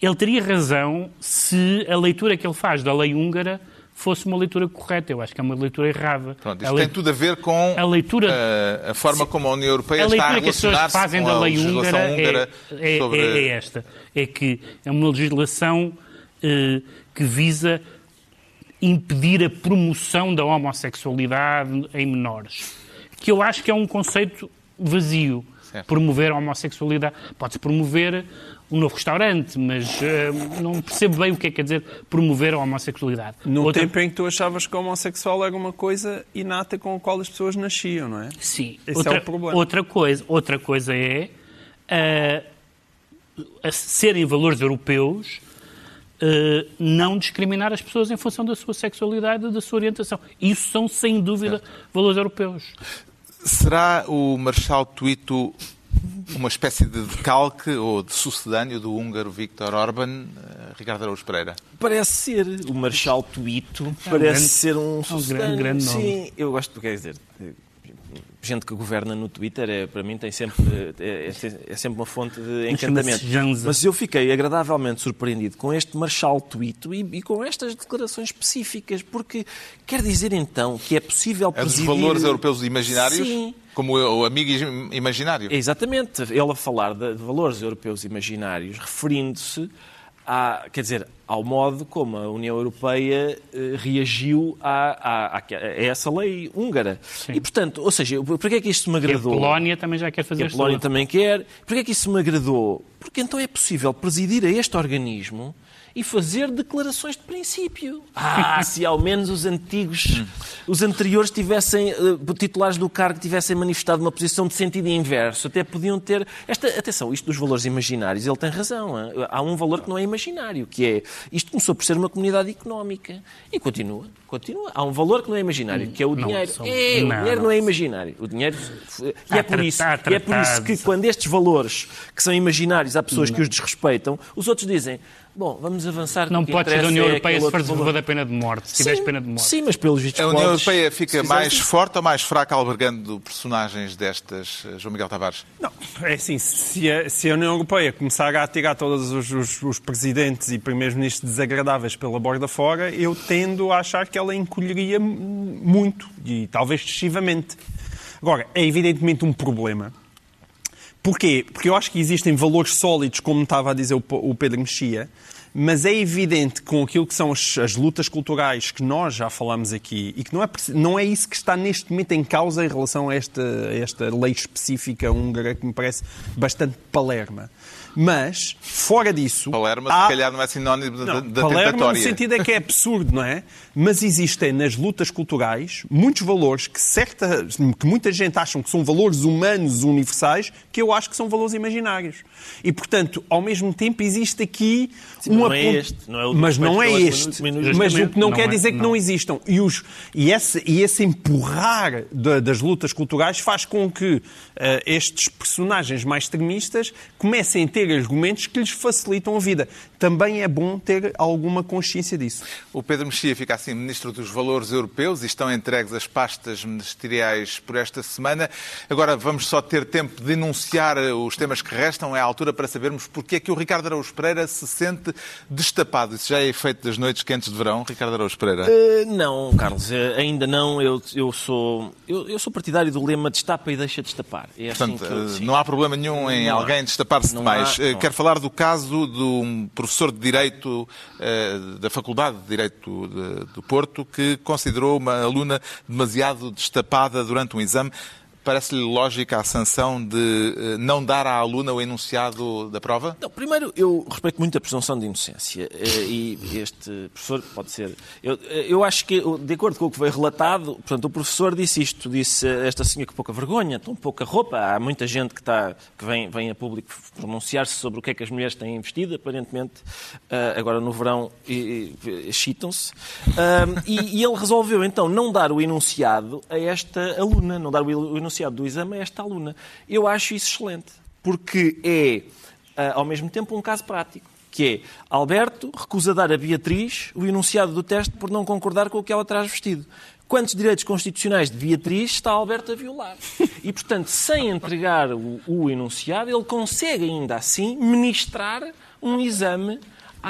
ele teria razão se a leitura que ele faz da lei húngara fosse uma leitura correta. Eu acho que é uma leitura errada. Pronto, isto a tem tudo a ver com a, leitura, a, eh, a forma como a União Europeia a está a relacionar-se fazem da lei húngara, húngara é, é, sobre... é, esta. É que é uma legislação eh, que visa impedir a promoção da homossexualidade em menores. Que eu acho que é um conceito vazio. Certo. Promover a homossexualidade. Pode-se promover um novo restaurante, mas uh, não percebo bem o que é que quer dizer promover a homossexualidade. No Outra... tempo em que tu achavas que a homossexual era uma coisa inata com a qual as pessoas nasciam, não é? Sim. Esse outra, é o problema. Outra coisa, outra coisa é uh, serem valores europeus Uh, não discriminar as pessoas em função da sua sexualidade e da sua orientação. Isso são, sem dúvida, certo. valores europeus. Será o Marshal Tuito uma espécie de decalque ou de sucedâneo do húngaro Viktor Orban, eh, Ricardo Araújo Pereira? Parece ser. O Marshal Tuito é parece grande, ser um sucedâneo. É um grande, grande nome. Sim, eu gosto, quer dizer, gente que governa no Twitter, é, para mim, tem sempre, é, é, é sempre uma fonte de encantamento. Mas eu fiquei agradavelmente surpreendido com este Marshal Twito e, e, com estas declarações específicas, porque quer dizer então que é possível presidir... É dos valores europeus imaginários? Sim. Como o amigo imaginário? Exatamente. Ele a falar de valores europeus imaginários, referindo-se à, quer dizer, ao modo como a União Europeia eh, reagiu a, a, a, essa lei húngara. Sim. E, portanto, ou seja, porquê é que isto me agradou? a Polónia também já quer fazer A Polónia também quer. Porquê é que isso me agradou? Porque então é possível presidir a este organismo e fazer declarações de princípio. Ah, [laughs] se ao menos os antigos, os anteriores tivessem, uh, titulares do cargo tivessem manifestado uma posição de sentido inverso, até podiam ter. Esta, atenção, isto dos valores imaginários, ele tem razão. Hein? Há um valor que não é imaginário, que é. Isto começou por ser uma comunidade económica e continua. Continua. Há um valor que não é imaginário, que é o não, dinheiro. São... É, não, o dinheiro não, não é imaginário. O dinheiro. E é, por isso, e é por isso que quando estes valores que são imaginários há pessoas que os desrespeitam, os outros dizem Bom, vamos avançar. Não pode ser a União é Europeia é se for favor da pena de morte, se tiveres pena de morte. Sim, mas pelos vistos A União Europeia fica mais forte ou mais fraca albergando personagens destas, eh, João Miguel Tavares? Não, é assim, se a, se a União Europeia começar a atirar todos os, os, os presidentes e primeiros-ministros desagradáveis pela borda fora, eu tendo a achar que ela encolheria muito e talvez excessivamente. Agora, é evidentemente um problema Porquê? Porque eu acho que existem valores sólidos, como estava a dizer o Pedro Mexia, mas é evidente com aquilo que são as, as, lutas culturais que nós já falamos aqui e que não é, não é isso que está neste momento em causa em relação a esta, a esta lei específica húngara que me parece bastante palerma. Mas, fora disso. Palermo, há... se calhar, não é sinónimo não, da Palermo tentatória. no sentido é que é absurdo, não é? Mas existem nas lutas culturais muitos valores que, certa, que muita gente acha que são valores humanos universais, que eu acho que são valores imaginários. E, portanto, ao mesmo tempo, existe aqui Sim, Não é este, não é o mas não é este. Mas o que não, não quer é, dizer que não, não existam. E, os, e, esse, e esse empurrar de, das lutas culturais faz com que uh, estes personagens mais extremistas comecem a ter ter argumentos que lhes facilitam a vida. Também é bom ter alguma consciência disso. O Pedro Mexia fica assim Ministro dos Valores Europeus e estão entregues as pastas ministeriais por esta semana. Agora vamos só ter tempo de enunciar os temas que restam. É a altura para sabermos porque é que o Ricardo Araújo Pereira se sente destapado. Isso já é efeito das noites quentes de verão, Ricardo Araújo Pereira? Uh, não, Carlos, uh, ainda não. Eu, eu, sou, eu, eu, sou partidário do lema destapa e deixa destapar. É Portanto, assim eu, não há problema nenhum em não alguém destapar-se demais. Há, Quero falar do caso de um professor de Direito uh, da Faculdade de Direito de, do Porto que considerou uma aluna demasiado destapada durante um exame. Parece-lhe lógica a sanção de eh, não dar à aluna o enunciado da prova? Não, primeiro, eu respeito muito a presunção de inocência eh, e este professor pode ser. Eu, eh, eu acho que, de acordo com o que foi relatado, portanto, o professor disse isto, disse esta senhora que pouca vergonha, tão pouca roupa. Há muita gente que, está, que vem, vem a público pronunciar-se sobre o que é que as mulheres têm vestido, aparentemente, agora no verão, excitam-se. E, e ele resolveu então não dar o enunciado a esta aluna, não dar o enunciado enunciado do exame a esta aluna. Eu acho isso excelente, porque é, ah, ao mesmo tempo, um caso prático que é Alberto recusa dar a Beatriz o enunciado do teste por não concordar com o que ela traz vestido. Quantos direitos constitucionais de Beatriz está Alberto a violar? [laughs] E, portanto, sem entregar o, o enunciado, ele consegue ainda assim ministrar um exame.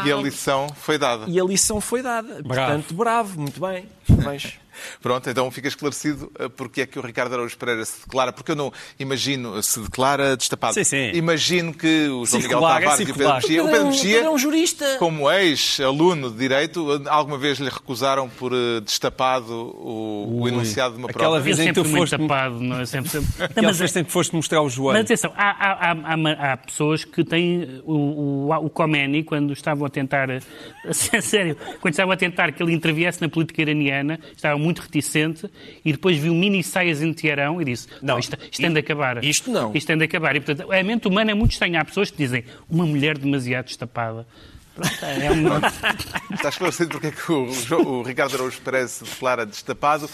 E a lição foi dada. E a lição foi dada. Bravo. Portanto, bravo, muito bem. Mas... Pronto, então fica esclarecido eh, porque é que o Ricardo Araújo Pereira se declara, porque eu não imagino, se declara destapado. Sim, sim. Imagino que o João Miguel Circular, é Tavares e o Pedro é Mexia, o Pedro Mexia, Era um jurista. como ex-aluno de Direito, alguma vez lhe recusaram por eh, destapado o, o enunciado de uma Aquela prova? vez Eu em que sempre tu foste... tapado, não é? Sempre, sempre... [laughs] Não, Aquela mas, vez em que foste mostrar o joelho. mas atenção, há, há, há, há, pessoas que têm o, o, o Khomeini, quando estavam a tentar, [laughs] sério, quando estavam a tentar que ele interviesse na política iraniana, estava muito reticente e depois viu mini saias em Teherão e disse: Não, isto, isto tem de acabar. Isto não. Isto tem de acabar. E, portanto, a mente humana é muito estranha. Há pessoas que dizem uma mulher demasiado destapada. Pronto, é uma... [laughs] Está esclarecido porque é que o, o Ricardo Araújo Pereira se declara destapado.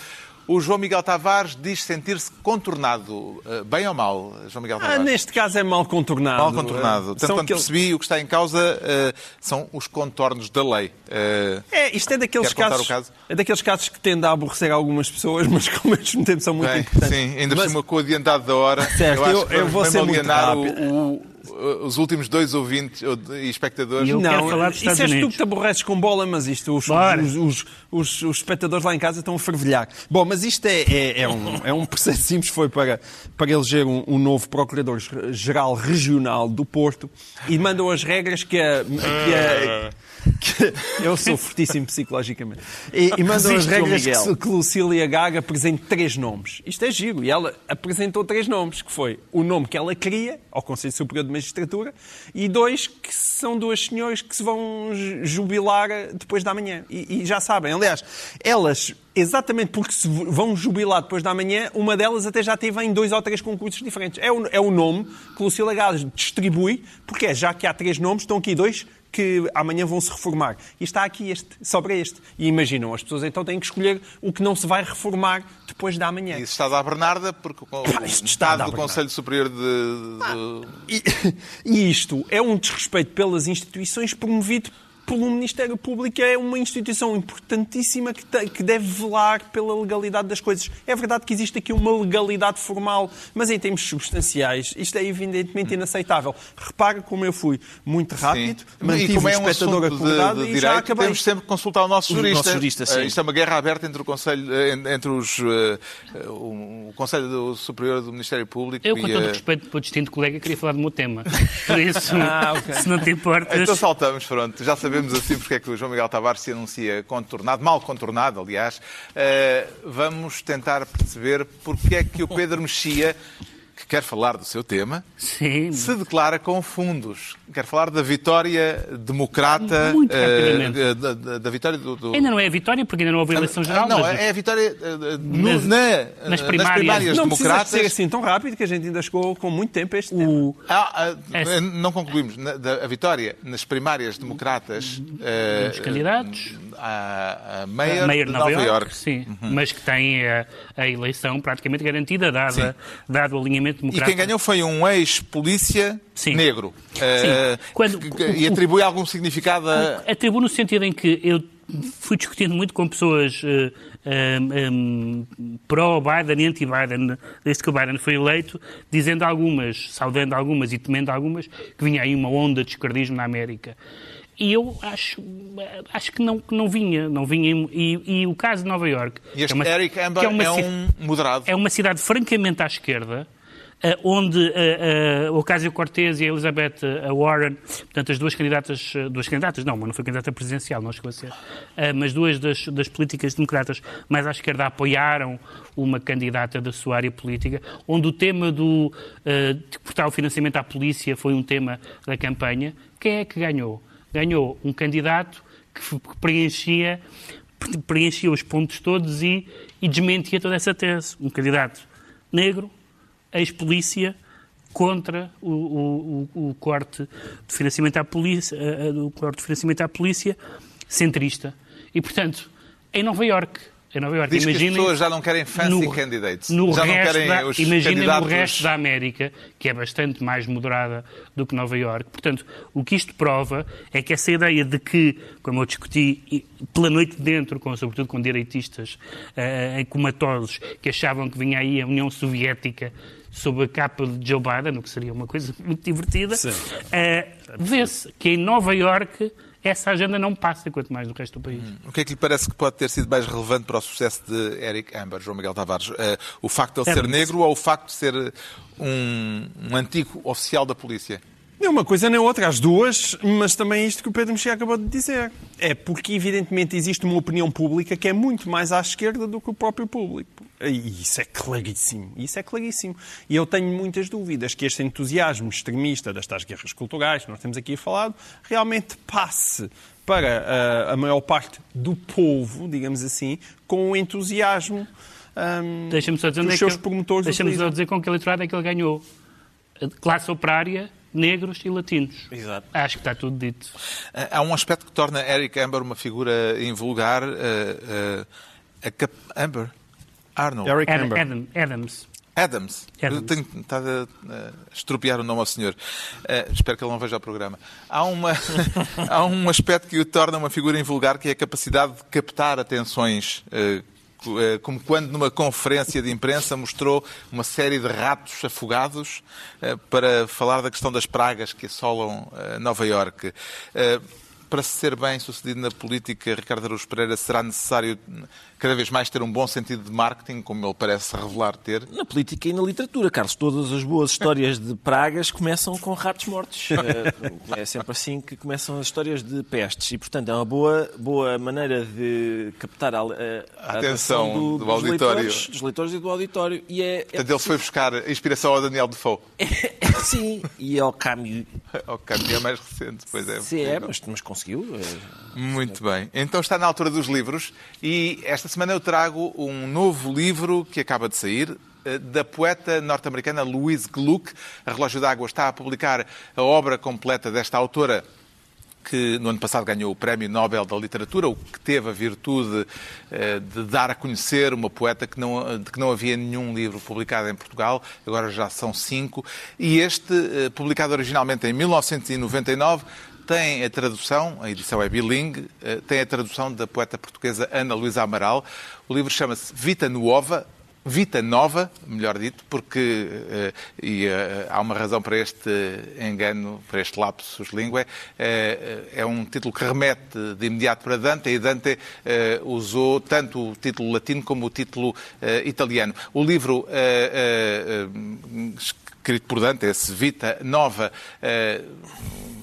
O João Miguel Tavares diz sentir-se contornado. Eh, bem ou mal, João Miguel Ah, Tavares? neste caso é mal contornado. Mal contornado. Tanto São quanto percebi, o que está em causa eh, são os contornos da lei. Eh, É, isto é daqueles casos, caso? é daqueles casos que tendem a aborrecer algumas pessoas, [laughs] mas que ao mesmo tempo são muito bem, importantes. sim, ainda por Mas- cima com o adiantado da hora. Certo, acho eu- que eu vou ser muito o- o- os últimos dois ouvintes e espectadores. E eu quero Não, falar dos isso Estados és tu Unidos. que te aborreces com bola, mas isto os, os, os, os- os espectadores lá em casa estão a fervilhar. Bom, mas isto é, é, é um, é um processo simples, foi para, para eleger um, um novo Procurador-Geral Regional do Porto e mandam as regras que a... Que a [laughs] que- eu sou fortíssimo psicologicamente. E, e mandam as Resiste, regras que, que Lucília Gaga apresente três nomes. Isto é giro. E ela apresentou três nomes, que foi o nome que ela queria, ao Conselho Superior de Magistratura, e dois que são duas senhoras que se vão ju- jubilar depois da manhã. E, e já sabem, aliás, elas, exatamente porque se vão jubilar depois da manhã, uma delas até já teve em dois ou três concursos diferentes. É o, é o nome que Lucília Gaga distribui, porque é, já que há três nomes, estão aqui dois que amanhã vão se reformar. E está aqui este, sobra este. E imaginam, as pessoas então têm que escolher o que não se vai reformar depois da manhã. Isso está a dar porque o, o isto está a Estado dar do Bernarda. Conselho Superior de, de- E, [laughs] e isto é um desrespeito pelas instituições promovido pelo Ministério Público. É uma instituição importantíssima que, te- que deve velar pela legalidade das coisas. É verdade que existe aqui uma legalidade formal, mas em termos substanciais isto é evidentemente inaceitável. Repara como eu fui muito rápido, Sim. mantive e como o é um espectador assunto de, de e já direito, acabei. temos sempre que consultar o nosso O jurista. nosso jurista, sim. Eh, Isto é uma guerra aberta entre o Conselho, eh, en- entre os, eh, o Conselho do Superior do Ministério Público Eu, e com todo o a- respeito para o distinto colega, queria falar do meu tema. [laughs] Por isso, Ah, ok. se não te importas. Então saltamos, pronto. Já sabemos assim porque é que o João Miguel Tavares se anuncia contornado, mal contornado, aliás. Eh, vamos tentar perceber porque é que o Pedro Mexia, que quer falar do seu tema, Sim. se declara com fundos. Quer falar da vitória democrata, Muito rapidamente. da, da- da vitória do, do- Ainda não é a vitória, porque ainda não houve eleição geral. Ah, Não, mas- é a vitória eh, no- Nas- na- nas primárias. Não precisa democratas. ser assim tão rápido que a gente ainda chegou com muito tempo a este tema. o, Ah, ah, É. Não concluímos. Na- da- A vitória nas primárias democratas. eh, Os candidatos? A, a Mayor, Mayor de Nova Nova Iorque, Iorque. sim, Uhum. mas que tem a, a eleição praticamente garantida, dada, dado o alinhamento E democrático. quem ganhou foi um ex-polícia Sim. negro. Eh, Quando- que- que- e atribui algum significado a. Atribuo no sentido em que eu fui discutindo muito com pessoas eh, um, um, pró-Biden e anti-Biden, desde que o Biden foi eleito, dizendo algumas, saudando algumas e temendo algumas, que vinha aí uma onda de esquerdismo na América. E eu acho, acho que, não, não vinha. Não vinha e, e o caso de Nova York. E este é uma, Eric Amber que uma é um moderado. é uma cidade francamente à esquerda, onde uh, uh, Ocasio-Cortez e a Elizabeth eh, Warren, portanto, as duas candidatas, eh, duas candidatas, não, mas não foi candidata presidencial, não chegou a ser, eh, mas duas das, das políticas democratas mais à esquerda apoiaram uma candidata da sua área política, onde o tema do, eh, de cortar o financiamento à polícia foi um tema da campanha. Quem é que ganhou? Ganhou um candidato que preenchia preenchia os pontos todos e, e desmentia toda essa tese. Um candidato negro, ex-polícia, contra o, o- o- o corte de financiamento à polícia, eh, eh, o corte de financiamento à polícia, centrista. E, portanto, em Nova Iorque, em Nova Iorque, Diz que as imaginem pessoas já não querem fancy candidates. No Já não querem da, os imaginem no candidatos- resto da América, que é bastante mais moderada do que Nova Iorque. Portanto, o que isto prova é que essa ideia de que, como eu discuti pela noite dentro, com, sobretudo com direitistas eh, comatosos, que achavam que vinha aí a União Soviética sob a capa de Joe Biden, o que seria uma coisa [laughs] muito divertida, eh, vê-se que em Nova Iorque essa agenda não passa, quanto mais no resto do país. O que é que lhe parece que pode ter sido mais relevante para o sucesso de Eric Amber, João Miguel Tavares? Eh, o facto de ele ser Amber. negro ou o facto de ser um, um antigo oficial da polícia? Nem uma coisa nem outra, as duas, mas também isto que o Pedro Mexia acabou de dizer. É porque, evidentemente, existe uma opinião pública que é muito mais à esquerda do que o próprio público. E isso é claríssimo. Isso é claríssimo. E eu tenho muitas dúvidas que este entusiasmo extremista das tais guerras culturais que nós temos aqui falado realmente passe para ah, a maior parte do povo, digamos assim, com o entusiasmo ahm, Deixa-me só dizer que é que seus ele- promotores Deixa-me só dizer com que eleitorado é que ele ganhou. Classe operária, negros e latinos. Exato. Acho que está tudo dito. Eh, Há um aspecto que torna Eric Amber uma figura invulgar. eh, eh, a cap... Amber? Arnold. Eric Ad- Amber. Adam- Adams. Adams. Adams. Eu tenho estado a, estropiar o nome ao senhor. Eh, espero que ele não veja o programa. Há, uma, [laughs] há um aspecto que o torna uma figura invulgar, que é a capacidade de captar atenções. eh, como quando numa conferência de imprensa mostrou uma série de ratos afogados eh, para falar da questão das pragas que assolam eh, Nova Iorque. Eh, para ser bem sucedido na política, Ricardo Araújo Pereira, será necessário cada vez mais ter um bom sentido de marketing, como ele parece revelar ter. Na política e na literatura, Carlos, todas as boas histórias de pragas começam com ratos mortos. [laughs] É, é sempre assim que começam as histórias de pestes. E, portanto, é uma boa, boa maneira de captar a, a- a Atenção do dos auditório. Leitores, dos leitores e do auditório. E é, é Portanto, ele foi buscar inspiração ao Daniel Defoe. [laughs] sim, e ao Camus. [laughs] Ao caminho mais recente, pois é. Sim, é, mas, mas conseguiu. é. Muito bem. Então está na altura dos livros e esta semana eu trago um novo livro que acaba de sair eh, da poeta norte-americana Louise Gluck. A Relógio d'Água está a publicar a obra completa desta autora que no ano passado ganhou o Prémio Nobel da Literatura, o que teve a virtude eh, de dar a conhecer uma poeta que não, de que não havia nenhum livro publicado em Portugal, agora já são cinco, e este, eh, publicado originalmente em 1999, tem a tradução, a edição é bilingue, eh, tem a tradução da poeta portuguesa Ana Luísa Amaral. O livro chama-se Vita Nuova, Vita Nova, melhor dito, porque eh, e, eh, há uma razão para este engano, para este lapsus língua, é um título que remete de imediato para Dante e Dante usou tanto o título latino como o título italiano. O livro escrito por Dante, esse Vita Nova, eh,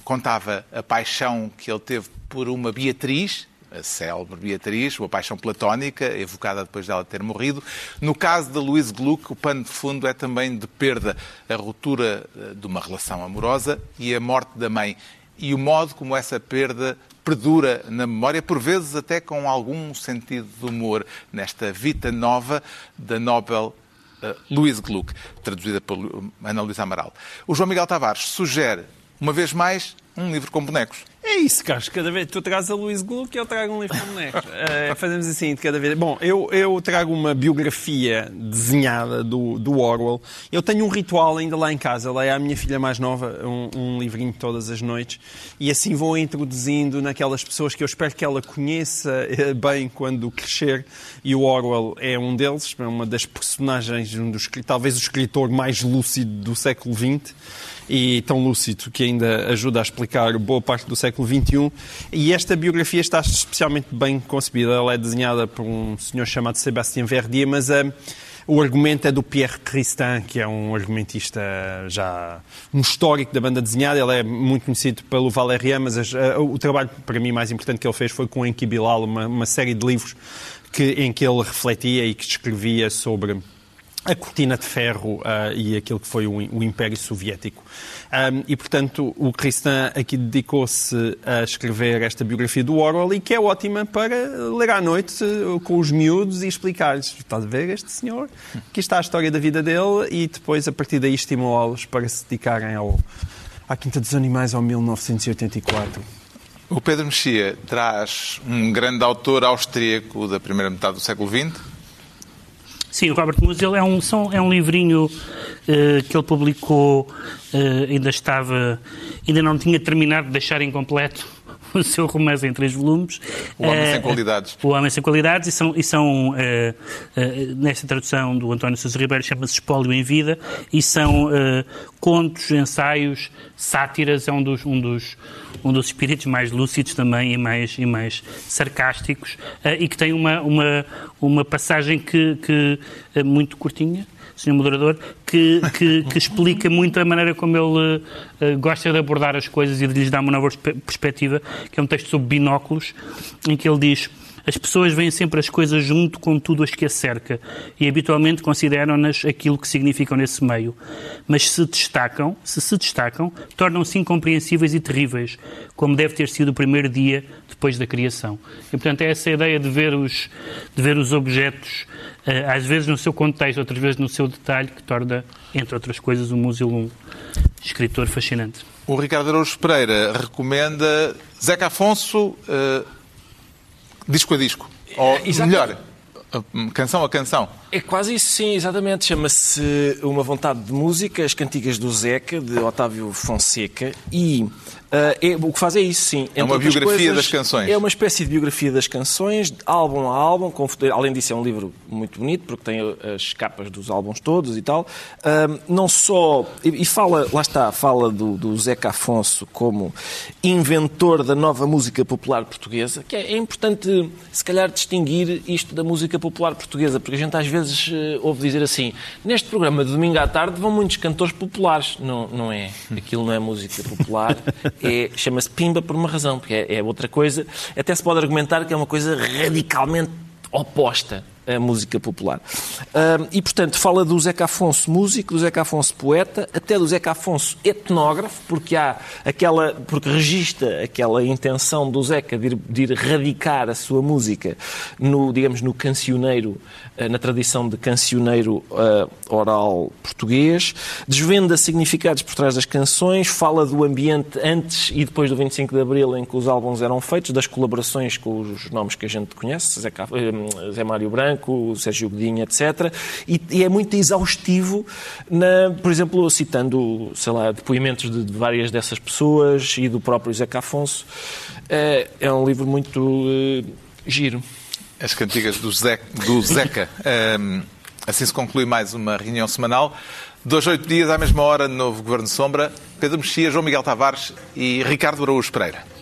contava a paixão que ele teve por uma Beatriz, a célebre Beatriz, uma paixão platónica, evocada depois dela ter morrido. No caso da Louise Gluck, o pano de fundo é também de perda, a ruptura eh, de uma relação amorosa e a morte da mãe. E o modo como essa perda perdura na memória, por vezes até com algum sentido de humor, nesta Vita Nova da Nobel uh, Louise Gluck, traduzida por Ana Luísa Amaral. O João Miguel Tavares sugere, uma vez mais, um livro com bonecos. É isso, Carlos. Cada vez tu trazes a Luís Gluck e eu trago um livro com bonecos. [laughs] Eh, fazemos assim de cada vez. Bom, eu, eu trago uma biografia desenhada do, do Orwell. Eu tenho um ritual ainda lá em casa. Leio à minha filha mais nova um, um livrinho todas as noites. E assim vou introduzindo naquelas pessoas que eu espero que ela conheça eh, bem quando crescer. E o Orwell é um deles. É uma das personagens, um dos, talvez o escritor mais lúcido do século XX. E tão lúcido que ainda ajuda a explicar boa parte do século XXI. E esta biografia está especialmente bem concebida. Ela é desenhada por um senhor chamado Sébastien Verdier, mas a o argumento é do Pierre Tristan, que é um argumentista já um histórico da banda desenhada. Ele é muito conhecido pelo Valérian, mas o trabalho para mim mais importante que ele fez foi com Enki Bilal, uma, uma série de livros que, em que ele refletia e que descrevia sobre a cortina de ferro uh, e aquilo que foi o, o Império Soviético. Um, e, portanto, o Tristan aqui dedicou-se a escrever esta biografia do Orwell e que é ótima para ler à noite uh, com os miúdos e explicar-lhes, estás a ver este senhor? Aqui está a história da vida dele e depois, a partir daí, estimulá-los para se dedicarem ao, à Quinta dos Animais ao 1984. O Pedro Mexia traz um grande autor austríaco da primeira metade do século XX, Sim, o Robert Musil é um, é um livrinho uh, que ele publicou, uh, ainda estava, ainda não tinha terminado de deixar incompleto o seu romance em três volumes. O Homem Sem eh, Qualidades. O Homem Sem Qualidades, e são, e são uh, uh, nesta tradução do António Sousa Ribeiro, chama-se Espólio em Vida, e são contos, ensaios, sátiras, é um dos, um dos, um dos espíritos mais lúcidos também e mais, e mais sarcásticos, e que tem uma, uma, uma passagem que, que é muito curtinha, Sr. Moderador, que, que, que, explica muito a maneira como ele uh, gosta de abordar as coisas e de lhes dar uma nova perspectiva, que é um texto sobre binóculos, em que ele diz as pessoas veem sempre as coisas junto com tudo as que a cerca e habitualmente consideram-nas aquilo que significam nesse meio. Mas se destacam, se se destacam, tornam-se incompreensíveis e terríveis, como deve ter sido o primeiro dia depois da criação. E, portanto, é essa ideia de ver os, de ver os objetos, às vezes no seu contexto, outras vezes no seu detalhe, que torna, entre outras coisas, o Musil um escritor fascinante. O Ricardo Araújo Pereira recomenda Zeca Afonso. Uh disco a disco. Ou é, melhor, canção a canção. É quase isso, sim, exatamente. Chama-se Uma Vontade de Música, as Cantigas do Zeca, de Otávio Fonseca. E é, o que faz é isso, sim. É uma biografia coisas, das canções. É uma espécie de biografia das canções, álbum a álbum. Com, além disso, é um livro muito bonito, porque tem as capas dos álbuns todos e tal. Uh, não só. E, e, fala, lá está, fala do, do Zeca Afonso como inventor da nova música popular portuguesa, que é, é importante, se calhar, distinguir isto da música popular portuguesa, porque a gente às vezes uh, ouvo dizer assim: neste programa de domingo à tarde vão muitos cantores populares. Não, não é. Aquilo não é música popular. [laughs] É, Chama-se Pimba por uma razão, porque é, é outra coisa. Até se pode argumentar que é uma coisa radicalmente oposta a música popular. E, portanto, fala do Zeca Afonso músico, do Zeca Afonso poeta, até do Zeca Afonso etnógrafo, porque há aquela, porque registra aquela intenção do Zeca de ir, de ir radicar a sua música no, digamos, no cancioneiro, uh, na tradição de cancioneiro uh, oral português, desvenda significados por trás das canções, fala do ambiente antes e depois do 25 de Abril em que os álbuns eram feitos, das colaborações com os nomes que a gente conhece, Zeca, eh, Zé Mário Branco, Branco, o Sérgio Godinho, etc. E, e, é muito exaustivo, na, por exemplo, citando, sei lá, depoimentos de, de várias dessas pessoas e do próprio Zeca Afonso. É, é um livro muito uh, giro. As cantigas do, Zeca. Do Zeca. Um, assim se conclui mais uma reunião semanal. Dois, oito dias, à mesma hora, novo Governo Sombra. Pedro Mexia, João Miguel Tavares e Ricardo Araújo Pereira.